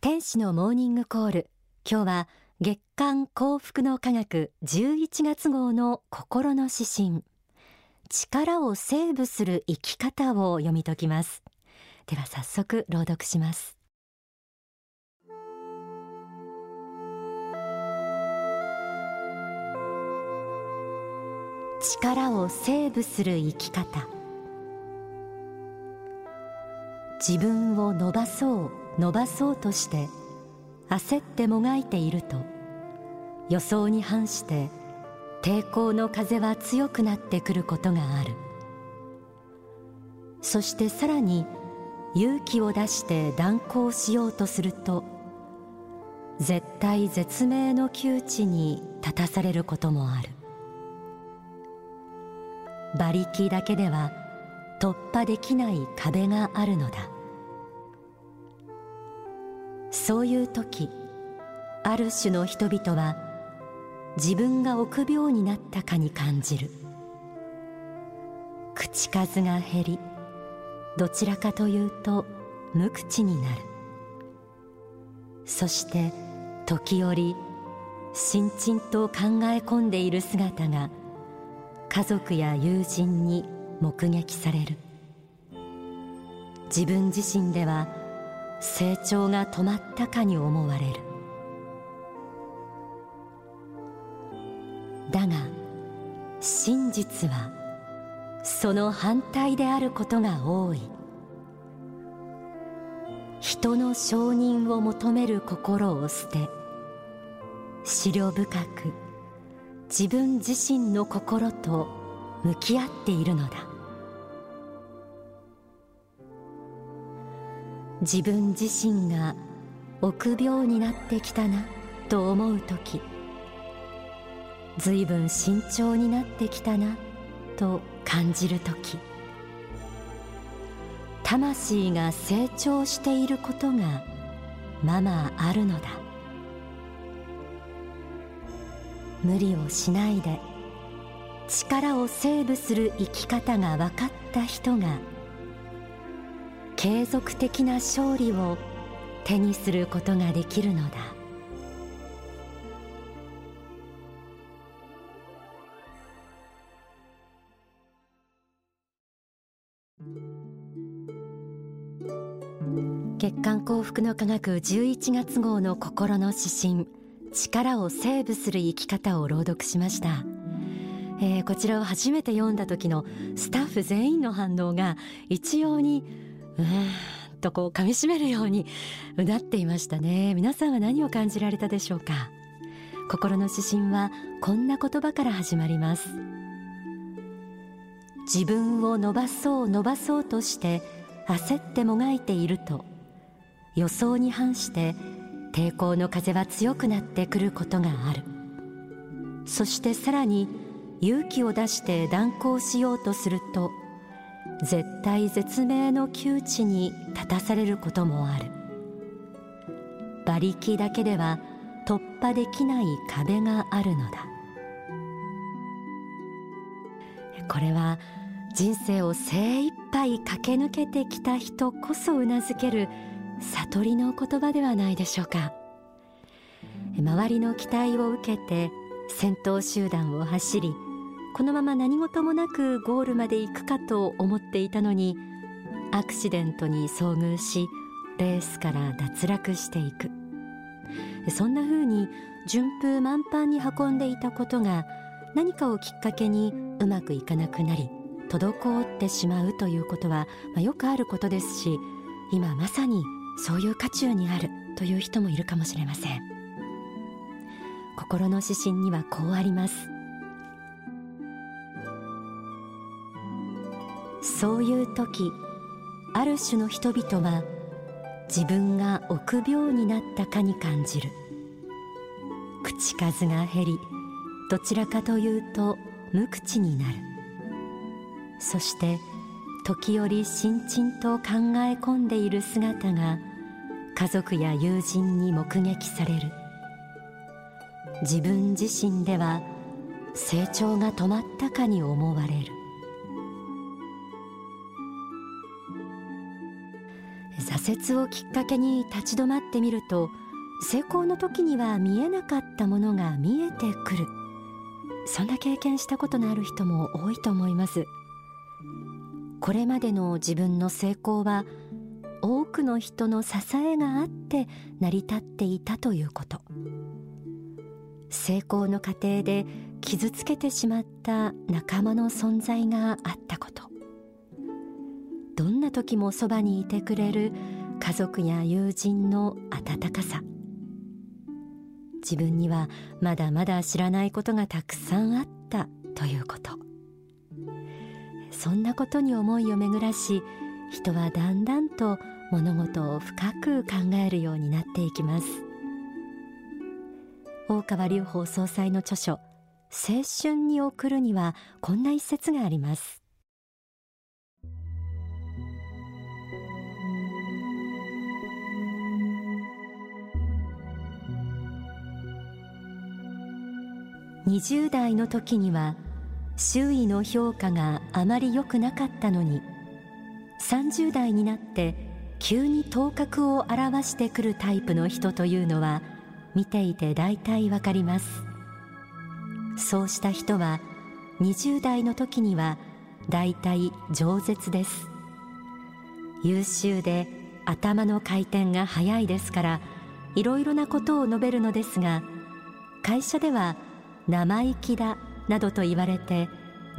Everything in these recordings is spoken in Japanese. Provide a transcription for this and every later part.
天使のモーニングコール。今日は月刊幸福の科学11月号の心の指針。力をセーブする生き方を読み解きます。では早速朗読します。力をセーブする生き方。自分を伸ばそう。伸ばそうとして焦ってもがいていると予想に反して抵抗の風は強くなってくることがある。そしてさらに勇気を出して断行しようとすると絶対絶命の窮地に立たされることもある。馬力だけでは突破できない壁があるのだ。そういう時ある種の人々は自分が臆病になったかに感じる。口数が減りどちらかというと無口になる。そして時折心身と考え込んでいる姿が家族や友人に目撃される。自分自身では成長が止まったかに思われる。だが真実はその反対であることが多い。人の承認を求める心を捨て思慮深く自分自身の心と向き合っているのだ。自分自身が臆病になってきたなと思う時随分慎重になってきたなと感じる時魂が成長していることがままあるのだ。無理をしないで力をセーブする生き方が分かった人が継続的な勝利を手にすることができるのだ。月刊幸福の科学11月号の心の指針力をセーブする生き方を朗読しました、えー、こちらを初めて読んだ時のスタッフ全員の反応が一様にうーんとこう噛みしめるようにうなっていましたね。皆さんは何を感じられたでしょうか？心の指針はこんな言葉から始まります。自分を伸ばそう伸ばそうとして焦ってもがいていると予想に反して抵抗の風は強くなってくることがある。そしてさらに勇気を出して断行しようとすると絶対絶命の窮地に立たされることもある。馬力だけでは突破できない壁があるのだ。これは人生を精一杯駆け抜けてきた人こそうなずける悟りの言葉ではないでしょうか。周りの期待を受けて先頭集団を走りこのまま何事もなくゴールまで行くかと思っていたのにアクシデントに遭遇しレースから脱落していく。そんな風に順風満帆に運んでいたことが何かをきっかけにうまくいかなくなり滞ってしまうということは、まあ、よくあることですし今まさにそういう渦中にあるという人もいるかもしれません。心の指針にはこうあります。そういう時ある種の人々は自分が臆病になったかに感じる。口数が減りどちらかというと無口になる。そして時折心身と考え込んでいる姿が家族や友人に目撃される。自分自身では成長が止まったかに思われる。挫折をきっかけに立ち止まってみると成功の時には見えなかったものが見えてくる。そんな経験したことのある人も多いと思います。これまでの自分の成功は多くの人の支えがあって成り立っていたということ。成功の過程で傷つけてしまった仲間の存在があったこと。な時もそばにいてくれる家族や友人の温かさ。自分にはまだまだ知らないことがたくさんあったということ。そんなことに思いを巡らし人はだんだんと物事を深く考えるようになっていきます。大川隆法総裁の著書青春に送るにはこんな一節があります。20代の時には周囲の評価があまり良くなかったのに30代になって急に頭角を現してくるタイプの人というのは見ていて大体わかります。そうした人は20代の時には大体饒舌です。優秀で頭の回転が速いですからいろいろなことを述べるのですが会社では生意気だなどと言われて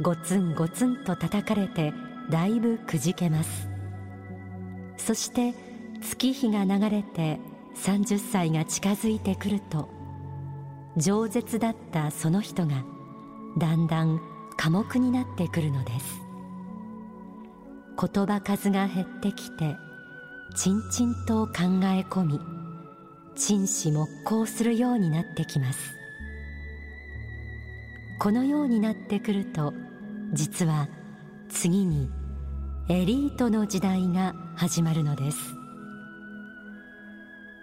ゴツンゴツンと叩かれてだいぶくじけます。そして月日が流れて30歳が近づいてくると饒舌だったその人がだんだん寡黙になってくるのです。言葉数が減ってきてちんちんと考え込み陳思木工するようになってきます。このようになってくると実は次にエリートの時代が始まるのです。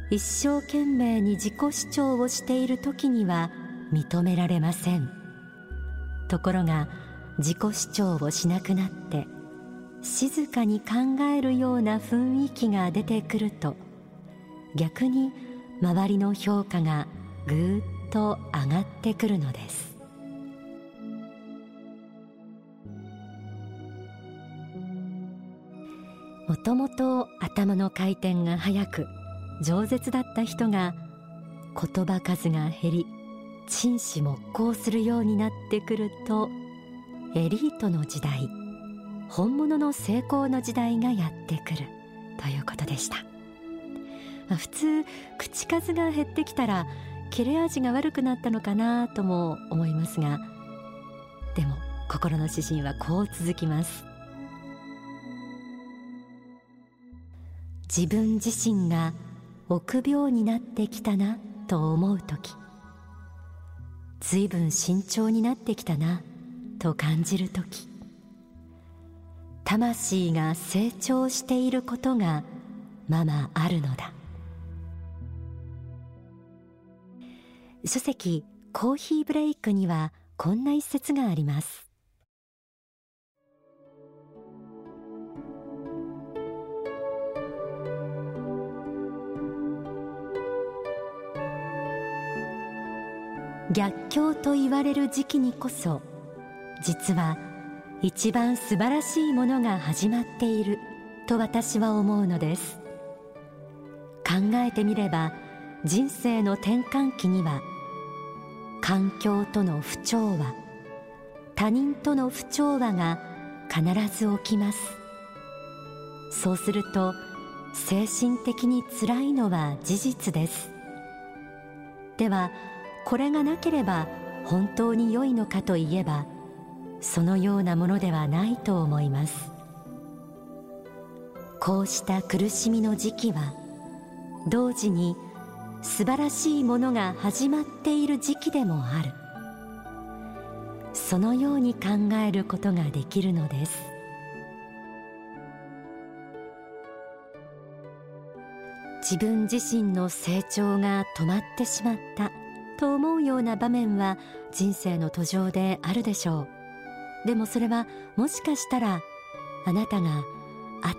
一生懸命に自己主張をしている時には認められません。ところが自己主張をしなくなって静かに考えるような雰囲気が出てくると逆に周りの評価がぐーっと上がってくるのです。もともと頭の回転が速く饒舌だった人が言葉数が減り陳思木工するようになってくるとエリートの時代本物の成功の時代がやってくるということでした、普通口数が減ってきたら切れ味が悪くなったのかなとも思いますがでも心の指針はこう続きます。自分自身が臆病になってきたなと思う時随分慎重になってきたなと感じる時魂が成長していることがままあるのだ。書籍コーヒーブレイクにはこんな一節があります。逆境と言われる時期にこそ実は一番素晴らしいものが始まっていると私は思うのです。考えてみれば人生の転換期には環境との不調和他人との不調和が必ず起きます。そうすると精神的につらいのは事実です。ではこれがなければ本当に良いのかといえばそのようなものではないと思います。こうした苦しみの時期は同時に素晴らしいものが始まっている時期でもある。そのように考えることができるのです。自分自身の成長が止まってしまったと思うような場面は人生の途上であるでしょう。でもそれはもしかしたらあなたが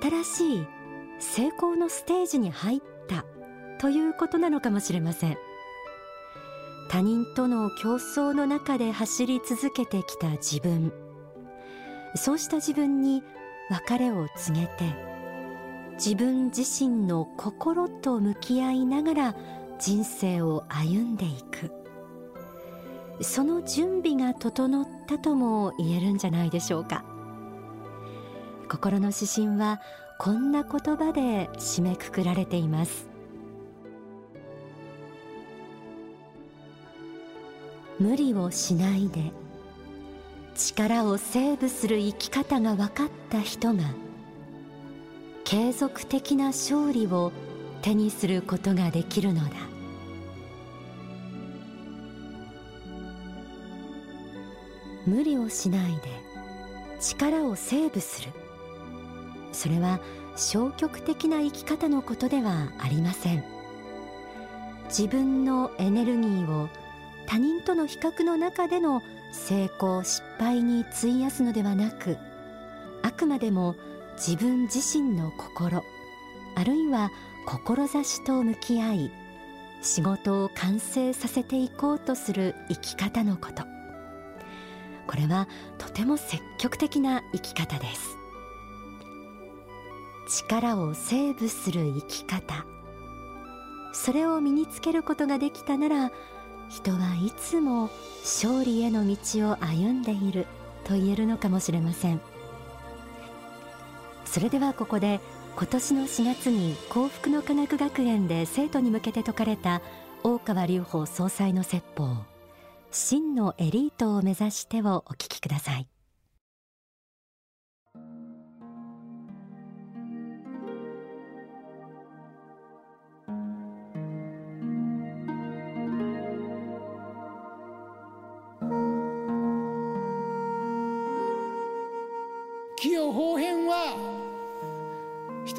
新しい成功のステージに入ったということなのかもしれません。他人との競争の中で走り続けてきた自分。そうした自分に別れを告げて自分自身の心と向き合いながら人生を歩んでいく。その準備が整ったとも言えるんじゃないでしょうか。心の指針はこんな言葉で締めくくられています。無理をしないで。力をセーブする生き方が分かった人が継続的な勝利を手にすることができるのだ。無理をしないで力をセーブする。それは消極的な生き方のことではありません。自分のエネルギーを他人との比較の中での成功失敗に費やすのではなくあくまでも自分自身の心あるいは志と向き合い仕事を完成させていこうとする生き方のこと。これはとても積極的な生き方です。力をセーブする生き方。それを身につけることができたなら人はいつも勝利への道を歩んでいると言えるのかもしれません。それではここで今年の4月に幸福の科学学園で生徒に向けて説かれた大川隆法総裁の説法。真のエリートを目指してをお聞きください。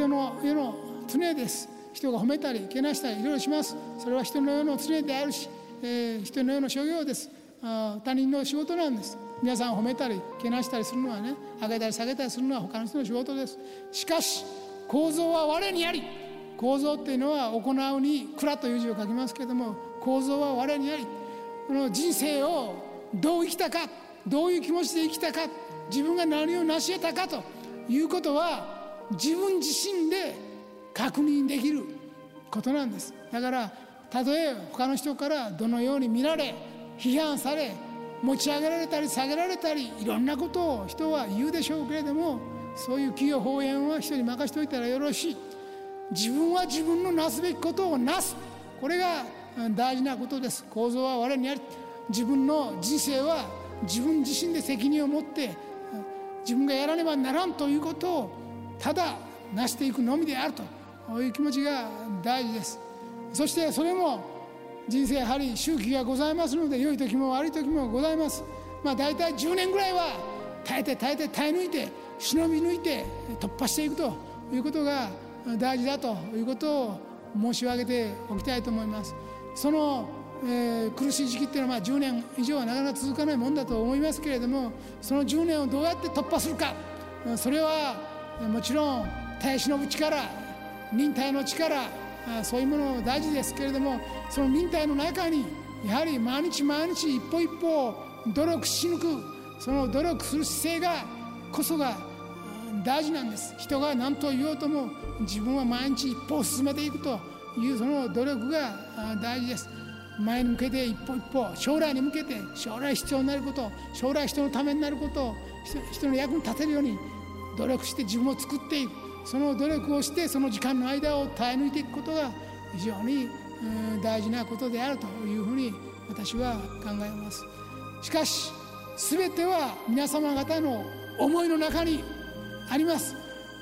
の世の常です。人が褒めたりけなしたりいろいろします。それは人の世の常であるし、えー、人の世の所業です。あ他人の仕事なんです。皆さん褒めたりけなしたりするのはね上げたり下げたりするのは他の人の仕事です。しかし構造は我にあり構造っていうのは行うに蔵という字を書きますけれども構造は我にありこの人生をどう生きたかどういう気持ちで生きたか自分が何を成し得たかということは自分自身で確認できることなんです。だからたとえ他の人からどのように見られ批判され持ち上げられたり下げられたりいろんなことを人は言うでしょうけれどもそういう企業法縁は人に任しておいたらよろしい。自分は自分のなすべきことをなす。これが大事なことです。構造は我にあり自分の人生は自分自身で責任を持って自分がやらねばならんということをただ成していくのみであるという気持ちが大事です。そしてそれも人生やはり周期がございますので良い時も悪い時もございます。まあ大体10年ぐらいは耐えて耐えて耐え抜いて忍び抜いて突破していくということが大事だということを申し上げておきたいと思います。その、えー、苦しい時期っていうのはまあ10年以上はなかなか続かないもんだと思いますけれどもその10年をどうやって突破するかそれはもちろん耐え忍ぶ力忍耐の力そういうもの大事ですけれどもその忍耐の中にやはり毎日毎日一歩一歩努力し抜くその努力する姿勢がこそが大事なんです。人が何と言おうとも自分は毎日一歩を進めていくというその努力が大事です。前に向けて一歩一歩将来に向けて将来必要になること将来人のためになることを人の役に立てるように努力して自分を作っていく。その努力をしてその時間の間を耐え抜いていくことが非常に大事なことであるというふうに私は考えます。しかし全ては皆様方の思いの中にあります。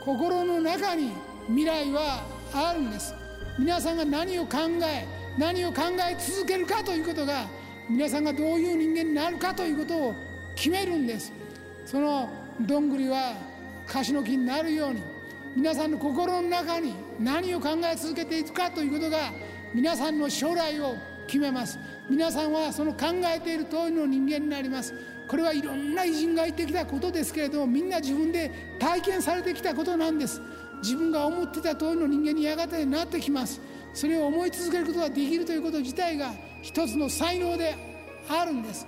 心の中に未来はあるんです。皆さんが何を考え何を考え続けるかということが皆さんがどういう人間になるかということを決めるんです。そのどんぐりは樫の木になるように皆さんの心の中に何を考え続けていくかということが皆さんの将来を決めます。皆さんはその考えている通りの人間になります。これはいろんな偉人が言ってきたことですけれどもみんな自分で体験されてきたことなんです。自分が思ってた通りの人間にやがてなってきます。それを思い続けることができるということ自体が一つの才能であるんです。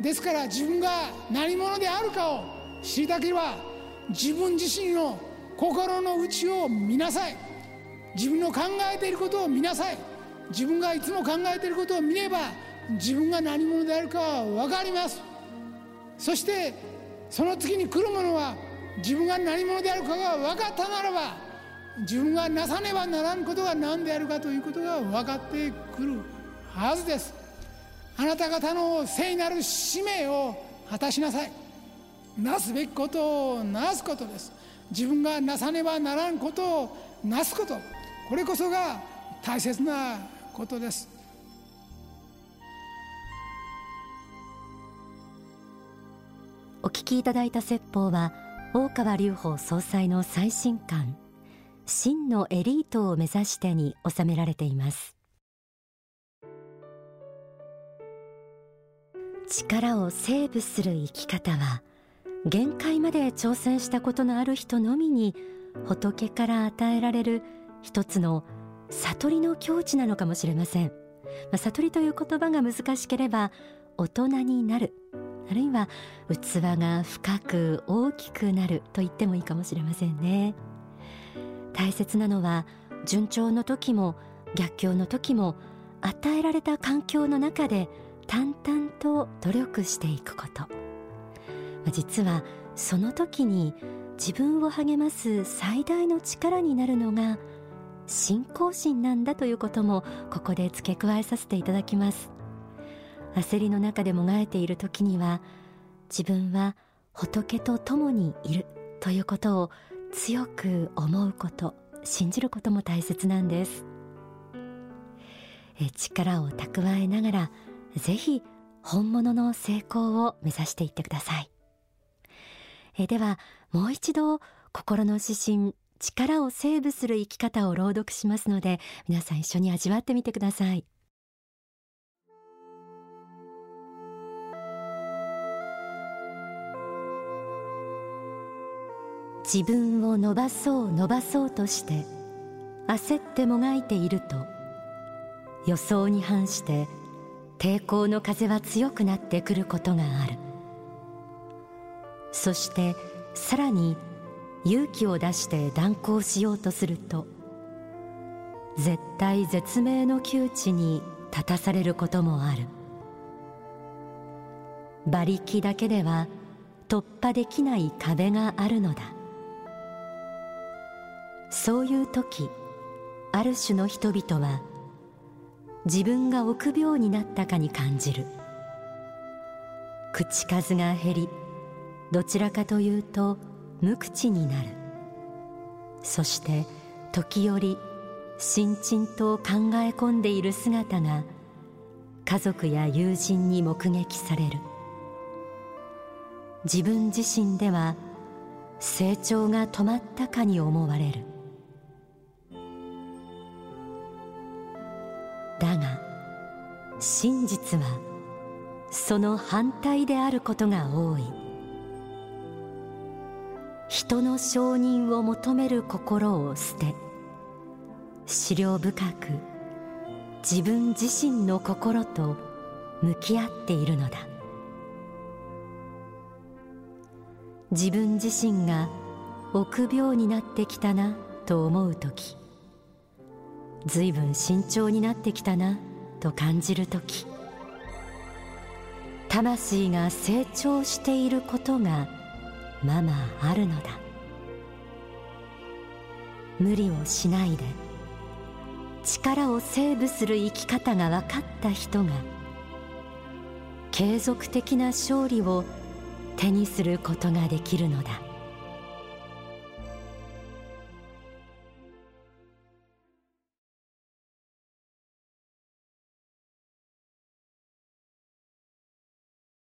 ですから自分が何者であるかを知りたければ自分自身の心の内を見なさい。自分の考えていることを見なさい。自分がいつも考えていることを見れば自分が何者であるかは分かります。そしてその次に来るものは自分が何者であるかが分かったならば自分がなさねばならんことが何であるかということが分かってくるはずです。あなた方の聖なる使命を果たしなさい。なすべきことをなすことです。自分がなさねばならんことをなすこと。これこそが大切なことです。お聞きいただいた説法は大川隆法総裁の最新刊真のエリートを目指してに収められています。力をセーブする生き方は限界まで挑戦したことのある人のみに仏から与えられる一つの悟りの境地なのかもしれません、まあ、悟りという言葉が難しければ大人になる。あるいは器が深く大きくなると言ってもいいかもしれませんね。大切なのは順調の時も逆境の時も与えられた環境の中で淡々と努力していくこと。実はその時に自分を励ます最大の力になるのが信仰心なんだということもここで付け加えさせていただきます。焦りの中でもがえている時には自分は仏と共にいるということを強く思うこと信じることも大切なんです。力を蓄えながらぜひ本物の成功を目指していってください。えではもう一度心の指針力をセーブする生き方を朗読しますので皆さん一緒に味わってみてください。自分を伸ばそう伸ばそうとして焦ってもがいていると予想に反して抵抗の風は強くなってくることがある。そしてさらに勇気を出して断行しようとすると絶対絶命の窮地に立たされることもある。馬力だけでは突破できない壁があるのだ。そういう時ある種の人々は自分が臆病になったかに感じる。口数が減りどちらかというと無口になる。そして時折新陳と考え込んでいる姿が家族や友人に目撃される。自分自身では成長が止まったかに思われる。だが真実はその反対であることが多い。人の承認を求める心を捨て思慮深く自分自身の心と向き合っているのだ。自分自身が臆病になってきたなと思う時随分慎重になってきたなと感じる時魂が成長していることがママあるのだ。無理をしないで力をセーブする生き方が分かった人が継続的な勝利を手にすることができるのだ。